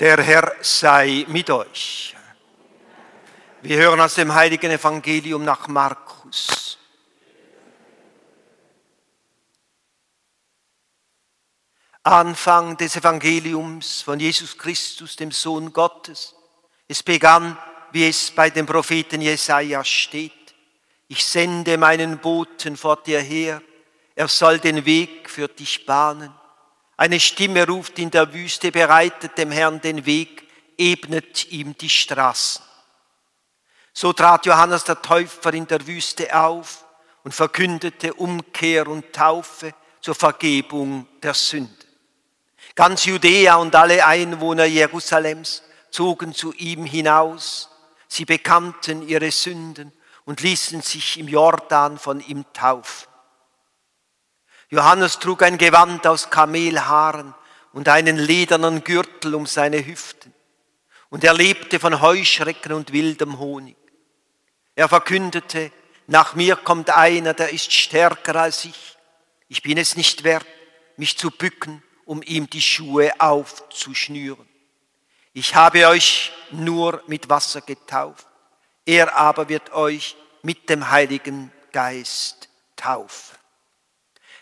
Der Herr sei mit euch. Wir hören aus dem heiligen Evangelium nach Markus. Anfang des Evangeliums von Jesus Christus, dem Sohn Gottes. Es begann, wie es bei dem Propheten Jesaja steht. Ich sende meinen Boten vor dir her, er soll den Weg für dich bahnen. Eine Stimme ruft in der Wüste, bereitet dem Herrn den Weg, ebnet ihm die Straßen. So trat Johannes der Täufer in der Wüste auf und verkündete Umkehr und Taufe zur Vergebung der Sünde. Ganz Judäa und alle Einwohner Jerusalems zogen zu ihm hinaus. Sie bekannten ihre Sünden und ließen sich im Jordan von ihm taufen. Johannes trug ein Gewand aus Kamelhaaren und einen ledernen Gürtel um seine Hüften. Und er lebte von Heuschrecken und wildem Honig. Er verkündete, nach mir kommt einer, der ist stärker als ich. Ich bin es nicht wert, mich zu bücken, um ihm die Schuhe aufzuschnüren. Ich habe euch nur mit Wasser getauft. Er aber wird euch mit dem Heiligen Geist taufen.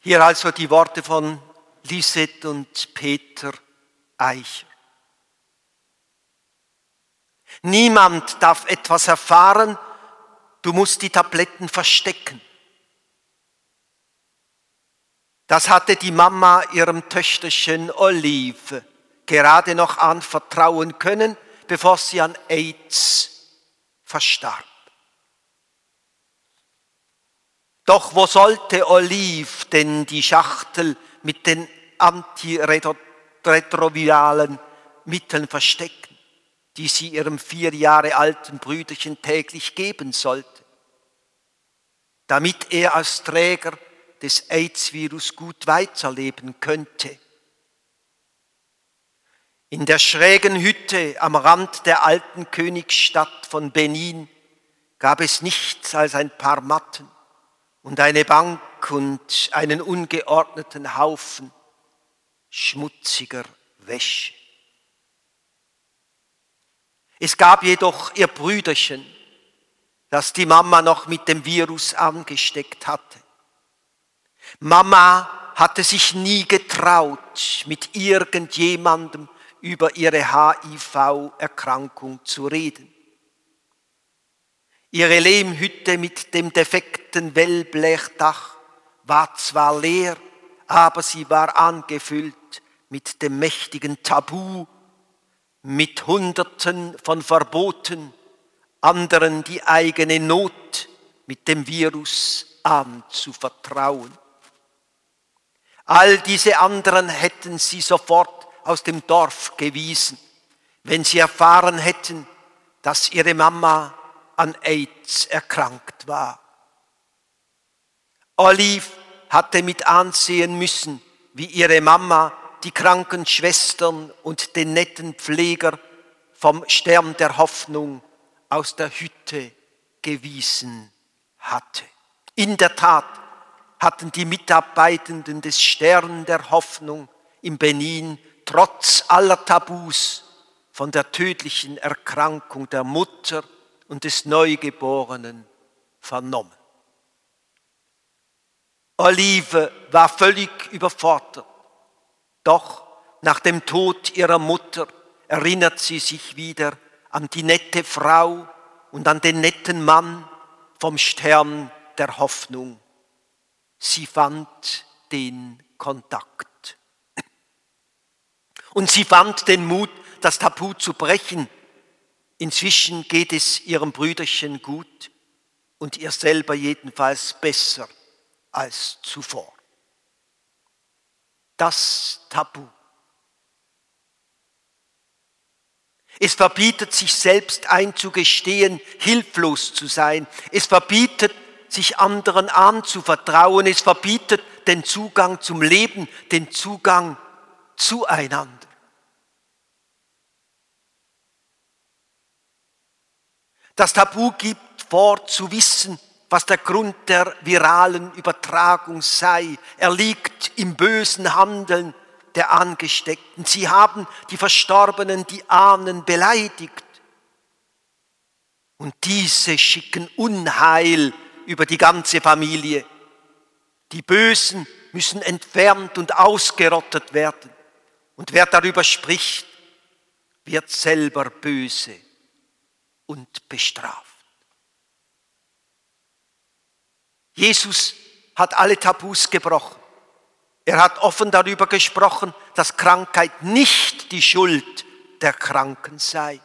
Hier also die Worte von Lisette und Peter Eicher. Niemand darf etwas erfahren, du musst die Tabletten verstecken. Das hatte die Mama ihrem Töchterchen Olive gerade noch anvertrauen können, bevor sie an AIDS verstarb. Doch wo sollte Olive denn die Schachtel mit den antiretroviralen Mitteln verstecken, die sie ihrem vier Jahre alten Brüderchen täglich geben sollte, damit er als Träger des AIDS-Virus gut weiterleben könnte? In der schrägen Hütte am Rand der alten Königsstadt von Benin gab es nichts als ein paar Matten und eine Bank und einen ungeordneten Haufen schmutziger Wäsche. Es gab jedoch ihr Brüderchen, das die Mama noch mit dem Virus angesteckt hatte. Mama hatte sich nie getraut, mit irgendjemandem über ihre HIV-Erkrankung zu reden. Ihre Lehmhütte mit dem defekten Wellblechdach war zwar leer, aber sie war angefüllt mit dem mächtigen Tabu, mit Hunderten von Verboten, anderen die eigene Not mit dem Virus anzuvertrauen. All diese anderen hätten sie sofort aus dem Dorf gewiesen, wenn sie erfahren hätten, dass ihre Mama an AIDS erkrankt war. Olive hatte mit ansehen müssen, wie ihre Mama die kranken Schwestern und den netten Pfleger vom Stern der Hoffnung aus der Hütte gewiesen hatte. In der Tat hatten die Mitarbeitenden des Stern der Hoffnung im Benin trotz aller Tabus von der tödlichen Erkrankung der Mutter und des Neugeborenen vernommen. Olive war völlig überfordert. Doch nach dem Tod ihrer Mutter erinnert sie sich wieder an die nette Frau und an den netten Mann vom Stern der Hoffnung. Sie fand den Kontakt. Und sie fand den Mut, das Tabu zu brechen Inzwischen geht es ihrem Brüderchen gut und ihr selber jedenfalls besser als zuvor. Das Tabu. Es verbietet sich selbst einzugestehen, hilflos zu sein. Es verbietet sich anderen anzuvertrauen. Es verbietet den Zugang zum Leben, den Zugang zueinander. Das Tabu gibt vor zu wissen, was der Grund der viralen Übertragung sei. Er liegt im bösen Handeln der Angesteckten. Sie haben die Verstorbenen, die Ahnen beleidigt. Und diese schicken Unheil über die ganze Familie. Die Bösen müssen entfernt und ausgerottet werden. Und wer darüber spricht, wird selber böse und bestraft. Jesus hat alle Tabus gebrochen. Er hat offen darüber gesprochen, dass Krankheit nicht die Schuld der Kranken sei.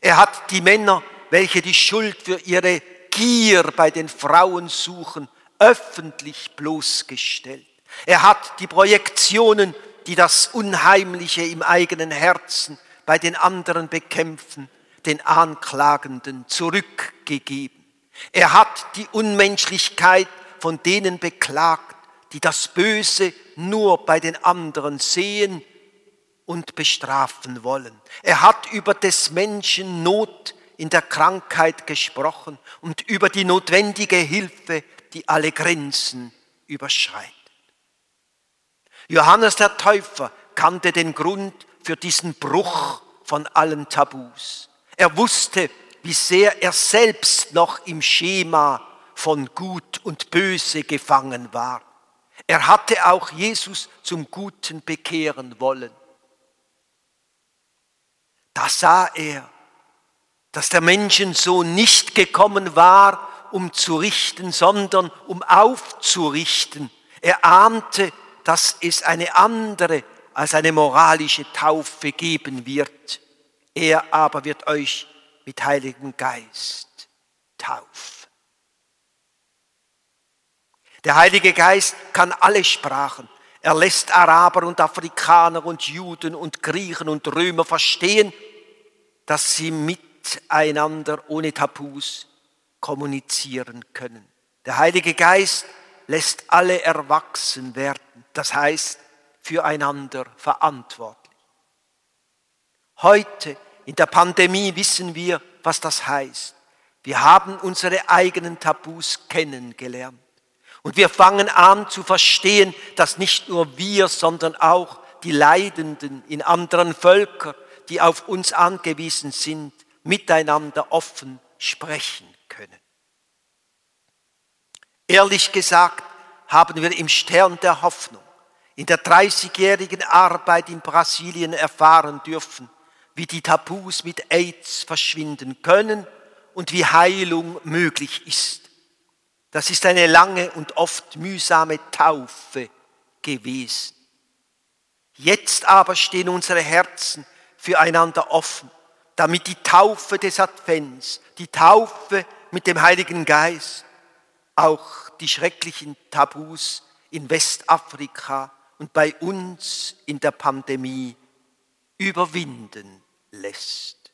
Er hat die Männer, welche die Schuld für ihre Gier bei den Frauen suchen, öffentlich bloßgestellt. Er hat die Projektionen, die das Unheimliche im eigenen Herzen bei den anderen bekämpfen, den Anklagenden zurückgegeben. Er hat die Unmenschlichkeit von denen beklagt, die das Böse nur bei den anderen sehen und bestrafen wollen. Er hat über des Menschen Not in der Krankheit gesprochen und über die notwendige Hilfe, die alle Grenzen überschreitet. Johannes der Täufer kannte den Grund für diesen Bruch von allen Tabus. Er wusste, wie sehr er selbst noch im Schema von Gut und Böse gefangen war. Er hatte auch Jesus zum Guten bekehren wollen. Da sah er, dass der Menschensohn nicht gekommen war, um zu richten, sondern um aufzurichten. Er ahnte, dass es eine andere als eine moralische Taufe geben wird. Er aber wird euch mit Heiligen Geist taufen. Der Heilige Geist kann alle Sprachen. Er lässt Araber und Afrikaner und Juden und Griechen und Römer verstehen, dass sie mit miteinander ohne Tabus kommunizieren können. Der Heilige Geist lässt alle erwachsen werden, das heißt füreinander verantwortlich. Heute in der Pandemie wissen wir, was das heißt. Wir haben unsere eigenen Tabus kennengelernt. Und wir fangen an zu verstehen, dass nicht nur wir, sondern auch die Leidenden in anderen Völkern, die auf uns angewiesen sind, miteinander offen sprechen können. Ehrlich gesagt haben wir im Stern der Hoffnung in der 30-jährigen Arbeit in Brasilien erfahren dürfen, wie die Tabus mit AIDS verschwinden können und wie Heilung möglich ist. Das ist eine lange und oft mühsame Taufe gewesen. Jetzt aber stehen unsere Herzen füreinander offen damit die Taufe des Advents, die Taufe mit dem Heiligen Geist, auch die schrecklichen Tabus in Westafrika und bei uns in der Pandemie überwinden lässt.